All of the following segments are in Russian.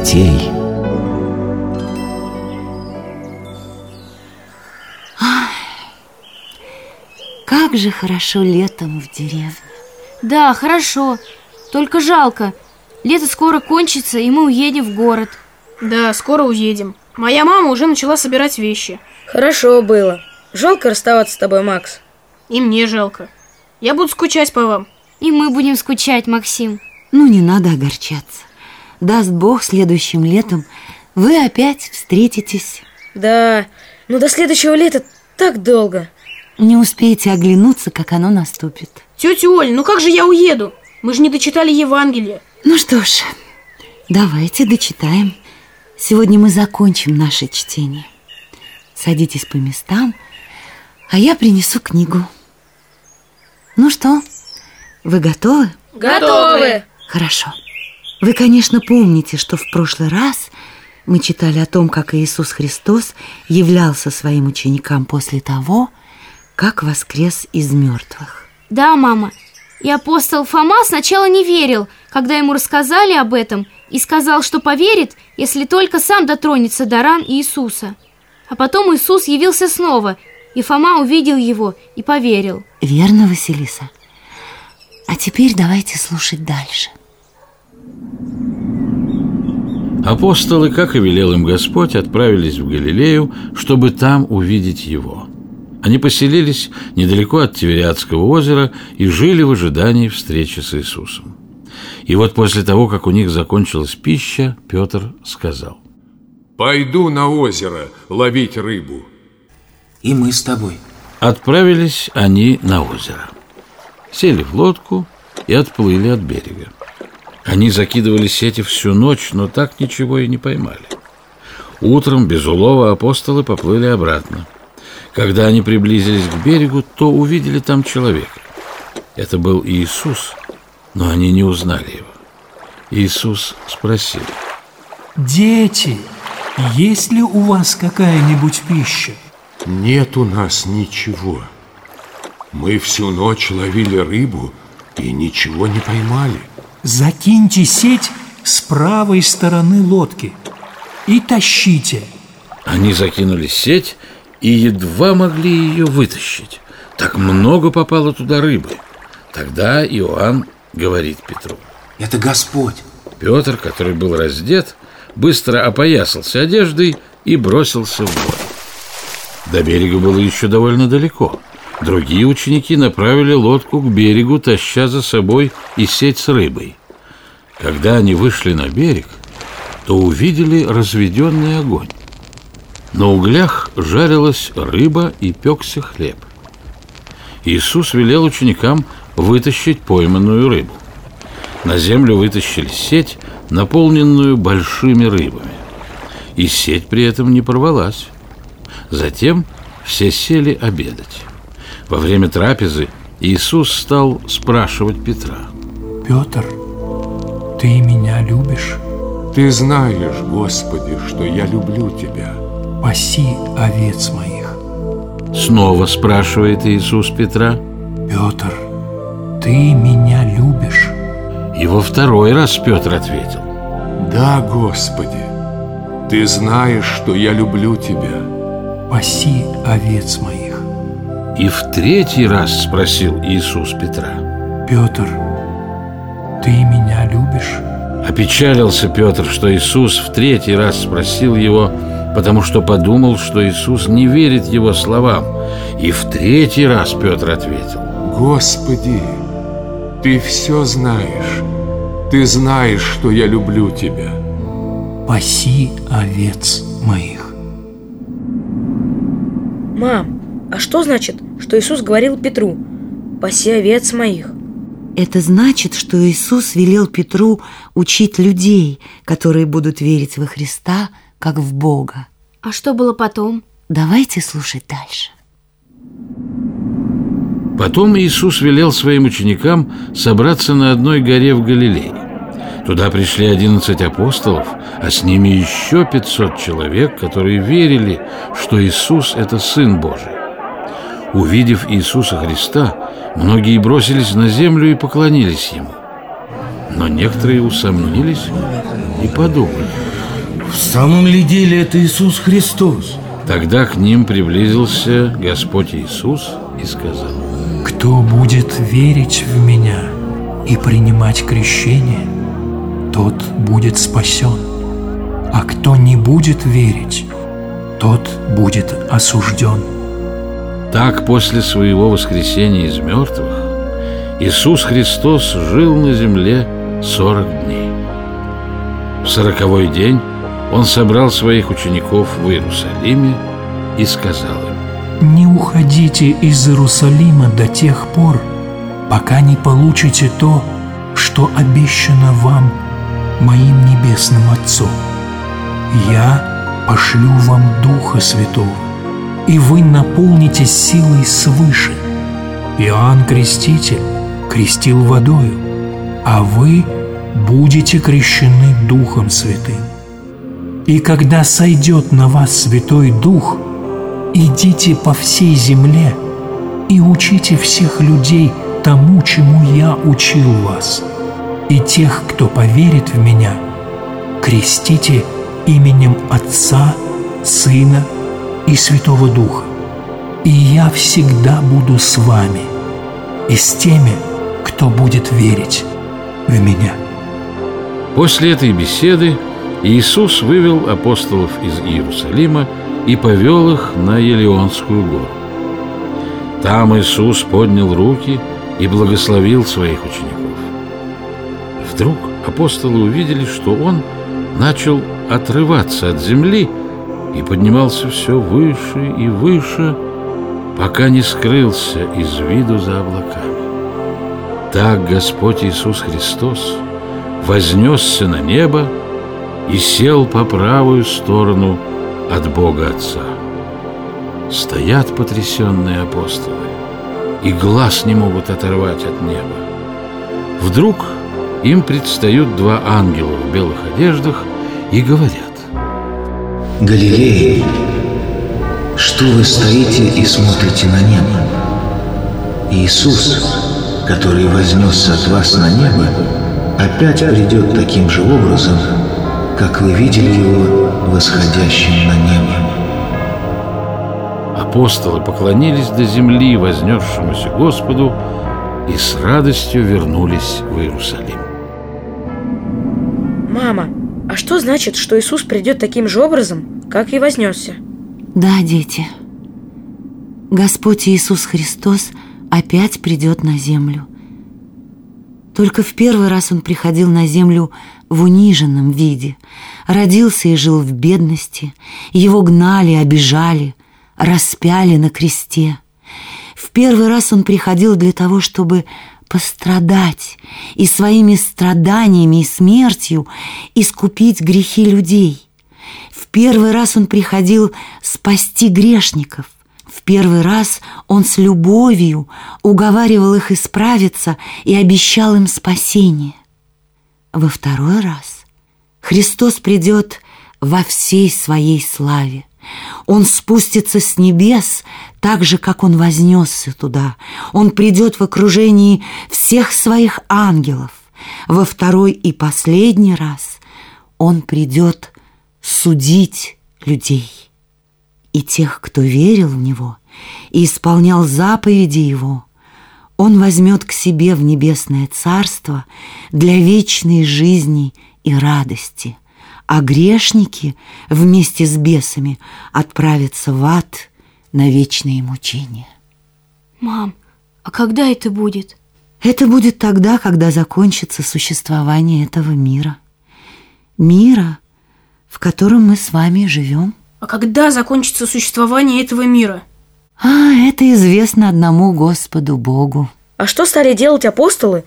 детей. Как же хорошо летом в деревне. Да, хорошо. Только жалко. Лето скоро кончится, и мы уедем в город. Да, скоро уедем. Моя мама уже начала собирать вещи. Хорошо было. Жалко расставаться с тобой, Макс. И мне жалко. Я буду скучать по вам. И мы будем скучать, Максим. Ну, не надо огорчаться. Даст Бог, следующим летом вы опять встретитесь. Да, но до следующего лета так долго. Не успеете оглянуться, как оно наступит. Тетя Оль, ну как же я уеду? Мы же не дочитали Евангелие. Ну что ж, давайте дочитаем. Сегодня мы закончим наше чтение. Садитесь по местам, а я принесу книгу. Ну что, вы готовы? Готовы! Хорошо. Вы, конечно, помните, что в прошлый раз мы читали о том, как Иисус Христос являлся своим ученикам после того, как воскрес из мертвых. Да, мама. И апостол Фома сначала не верил, когда ему рассказали об этом, и сказал, что поверит, если только сам дотронется до ран Иисуса. А потом Иисус явился снова, и Фома увидел его и поверил. Верно, Василиса? А теперь давайте слушать дальше. Апостолы, как и велел им Господь, отправились в Галилею, чтобы там увидеть Его. Они поселились недалеко от Тивериадского озера и жили в ожидании встречи с Иисусом. И вот после того, как у них закончилась пища, Петр сказал. «Пойду на озеро ловить рыбу». И мы с тобой. Отправились они на озеро. Сели в лодку и отплыли от берега. Они закидывали сети всю ночь, но так ничего и не поймали. Утром без улова апостолы поплыли обратно. Когда они приблизились к берегу, то увидели там человека. Это был Иисус, но они не узнали его. Иисус спросил. Дети, есть ли у вас какая-нибудь пища? Нет у нас ничего. Мы всю ночь ловили рыбу и ничего не поймали. Закиньте сеть с правой стороны лодки и тащите. Они закинули сеть и едва могли ее вытащить. Так много попало туда рыбы. Тогда Иоанн говорит Петру. Это Господь. Петр, который был раздет, быстро опоясался одеждой и бросился в воду. До берега было еще довольно далеко. Другие ученики направили лодку к берегу, таща за собой и сеть с рыбой. Когда они вышли на берег, то увидели разведенный огонь. На углях жарилась рыба и пекся хлеб. Иисус велел ученикам вытащить пойманную рыбу. На землю вытащили сеть, наполненную большими рыбами. И сеть при этом не порвалась. Затем все сели обедать. Во время трапезы Иисус стал спрашивать Петра. Петр, ты меня любишь? Ты знаешь, Господи, что я люблю Тебя. Паси овец моих. Снова спрашивает Иисус Петра. Петр, ты меня любишь? И во второй раз Петр ответил. Да, Господи, Ты знаешь, что я люблю Тебя. Паси овец моих. И в третий раз спросил Иисус Петра. Петр, ты меня любишь? Опечалился Петр, что Иисус в третий раз спросил его, потому что подумал, что Иисус не верит его словам. И в третий раз Петр ответил. Господи, Ты все знаешь. Ты знаешь, что я люблю Тебя. Паси овец моих. Мам, а что значит, что Иисус говорил Петру? Паси овец моих. Это значит, что Иисус велел Петру учить людей, которые будут верить во Христа, как в Бога. А что было потом? Давайте слушать дальше. Потом Иисус велел своим ученикам собраться на одной горе в Галилее. Туда пришли одиннадцать апостолов, а с ними еще пятьсот человек, которые верили, что Иисус – это Сын Божий. Увидев Иисуса Христа, многие бросились на землю и поклонились Ему. Но некоторые усомнились и подумали – В самом ли деле это Иисус Христос? Тогда к ним приблизился Господь Иисус и сказал Кто будет верить в Меня и принимать крещение, тот будет спасен. А кто не будет верить, тот будет осужден. Так после своего воскресения из мертвых Иисус Христос жил на земле сорок дней. В сороковой день Он собрал своих учеников в Иерусалиме и сказал им Не уходите из Иерусалима до тех пор, пока не получите то, что обещано вам моим небесным Отцом. Я пошлю вам Духа Святого, и вы наполнитесь силой свыше. Иоанн Креститель крестил водою, а вы будете крещены Духом Святым. И когда сойдет на вас Святой Дух, идите по всей земле и учите всех людей тому, чему я учил вас. И тех, кто поверит в меня, крестите именем Отца, Сына и Святого Духа. И я всегда буду с вами и с теми, кто будет верить в меня. После этой беседы Иисус вывел апостолов из Иерусалима и повел их на Елеонскую гору. Там Иисус поднял руки и благословил своих учеников. Вдруг апостолы увидели, что Он начал отрываться от земли и поднимался все выше и выше, пока не скрылся из виду за облаками. Так Господь Иисус Христос вознесся на небо и сел по правую сторону от Бога Отца. Стоят потрясенные апостолы и глаз не могут оторвать от неба. Вдруг им предстают два ангела в белых одеждах и говорят Галилеи, что вы стоите и смотрите на небо? Иисус, который вознесся от вас на небо, опять придет таким же образом, как вы видели его восходящим на небо. Апостолы поклонились до земли вознесшемуся Господу и с радостью вернулись в Иерусалим. Мама, а что значит, что Иисус придет таким же образом, как и вознесся? Да, дети. Господь Иисус Христос опять придет на землю. Только в первый раз Он приходил на землю в униженном виде, родился и жил в бедности, его гнали, обижали, распяли на кресте. В первый раз Он приходил для того, чтобы пострадать и своими страданиями и смертью искупить грехи людей. В первый раз Он приходил спасти грешников. В первый раз Он с любовью уговаривал их исправиться и обещал им спасение. Во второй раз Христос придет во всей своей славе. Он спустится с небес так же, как Он вознесся туда. Он придет в окружении всех своих ангелов. Во второй и последний раз Он придет судить людей. И тех, кто верил в Него и исполнял заповеди Его, Он возьмет к себе в небесное царство для вечной жизни и радости – а грешники вместе с бесами отправятся в ад на вечные мучения. Мам, а когда это будет? Это будет тогда, когда закончится существование этого мира. Мира, в котором мы с вами живем. А когда закончится существование этого мира? А, это известно одному Господу Богу. А что стали делать апостолы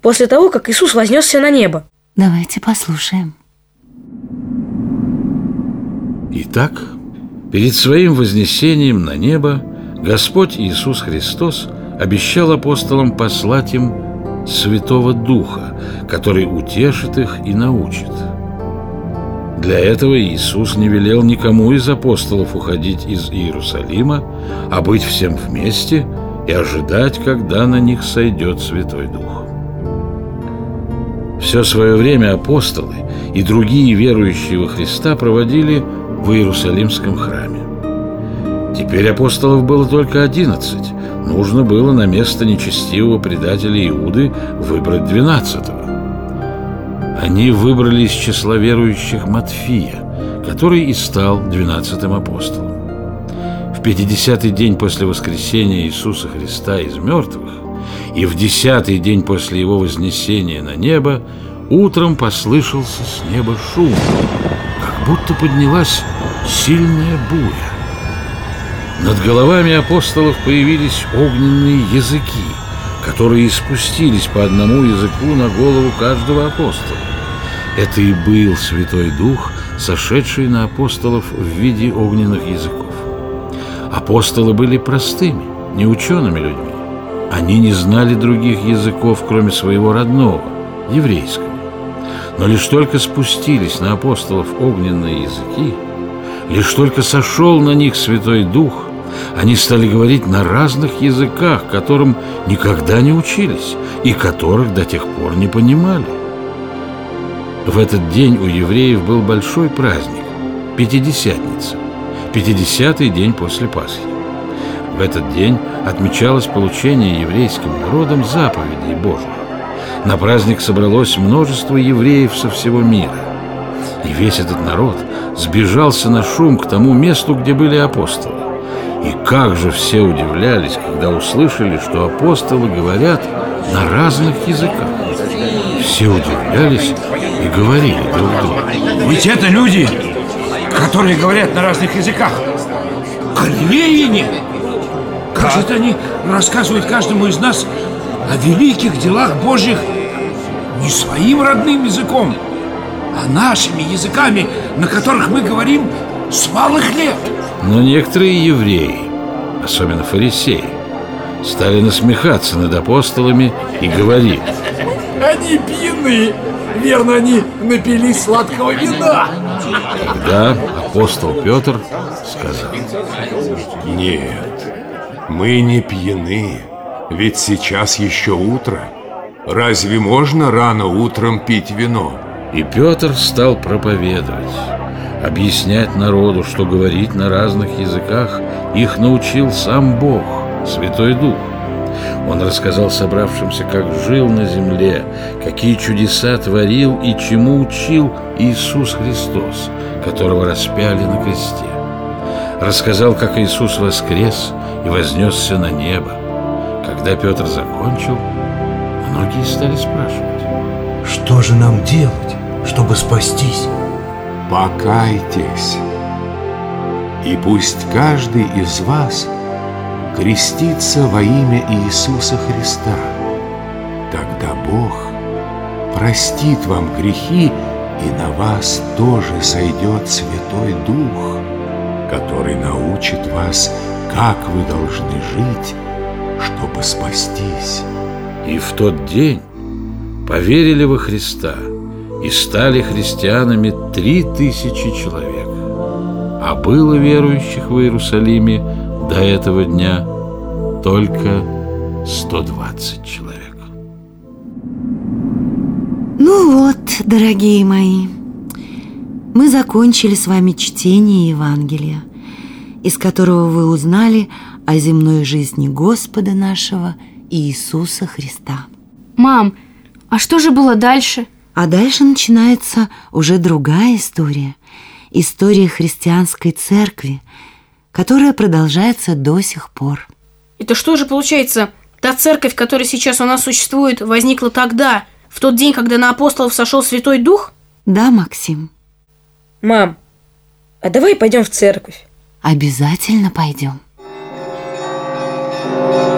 после того, как Иисус вознесся на небо? Давайте послушаем. Итак, перед своим вознесением на небо Господь Иисус Христос обещал апостолам послать им Святого Духа, который утешит их и научит. Для этого Иисус не велел никому из апостолов уходить из Иерусалима, а быть всем вместе и ожидать, когда на них сойдет Святой Дух. Все свое время апостолы и другие верующие во Христа проводили в Иерусалимском храме. Теперь апостолов было только одиннадцать. Нужно было на место нечестивого предателя Иуды выбрать двенадцатого. Они выбрали из числа верующих Матфия, который и стал двенадцатым апостолом. В пятидесятый день после воскресения Иисуса Христа из мертвых и в десятый день после его вознесения на небо утром послышался с неба шум, будто поднялась сильная буря. Над головами апостолов появились огненные языки, которые спустились по одному языку на голову каждого апостола. Это и был Святой Дух, сошедший на апостолов в виде огненных языков. Апостолы были простыми, неучеными людьми. Они не знали других языков, кроме своего родного, еврейского. Но лишь только спустились на апостолов огненные языки, лишь только сошел на них Святой Дух, они стали говорить на разных языках, которым никогда не учились и которых до тех пор не понимали. В этот день у евреев был большой праздник – Пятидесятница, пятидесятый день после Пасхи. В этот день отмечалось получение еврейским народом заповедей Божьих. На праздник собралось множество евреев со всего мира. И весь этот народ сбежался на шум к тому месту, где были апостолы. И как же все удивлялись, когда услышали, что апостолы говорят на разных языках. Все удивлялись и говорили друг другу. Ведь это люди, которые говорят на разных языках. Галилеяне! Как же это они рассказывают каждому из нас о великих делах Божьих не своим родным языком, а нашими языками, на которых мы говорим с малых лет. Но некоторые евреи, особенно фарисеи, стали насмехаться над апостолами и говорили. Они пьяны, верно, они напились сладкого вина. Тогда апостол Петр сказал. Нет, мы не пьяны, ведь сейчас еще утро Разве можно рано утром пить вино? И Петр стал проповедовать Объяснять народу, что говорить на разных языках Их научил сам Бог, Святой Дух. Он рассказал собравшимся, как жил на земле Какие чудеса творил и чему учил Иисус Христос Которого распяли на кресте. Рассказал, как Иисус воскрес и вознесся на небо. Когда Петр закончил, многие стали спрашивать Что же нам делать, чтобы спастись? Покайтесь, и пусть каждый из вас крестится во имя Иисуса Христа. Тогда Бог простит вам грехи, и на вас тоже сойдет Святой Дух, который научит вас, как вы должны жить, чтобы спастись. И в тот день поверили во Христа и стали христианами три тысячи человек. А было верующих в Иерусалиме до этого дня только 120 человек. Ну вот, дорогие мои, мы закончили с вами чтение Евангелия, из которого вы узнали о земной жизни Господа нашего Иисуса Христа. Мам, а что же было дальше? А дальше начинается уже другая история. История христианской церкви, которая продолжается до сих пор. Это что же получается, та церковь, которая сейчас у нас существует, возникла тогда, в тот день, когда на апостолов сошел Святой Дух? Да, Максим, Мам, а давай пойдем в церковь. обязательно пойдем. Thank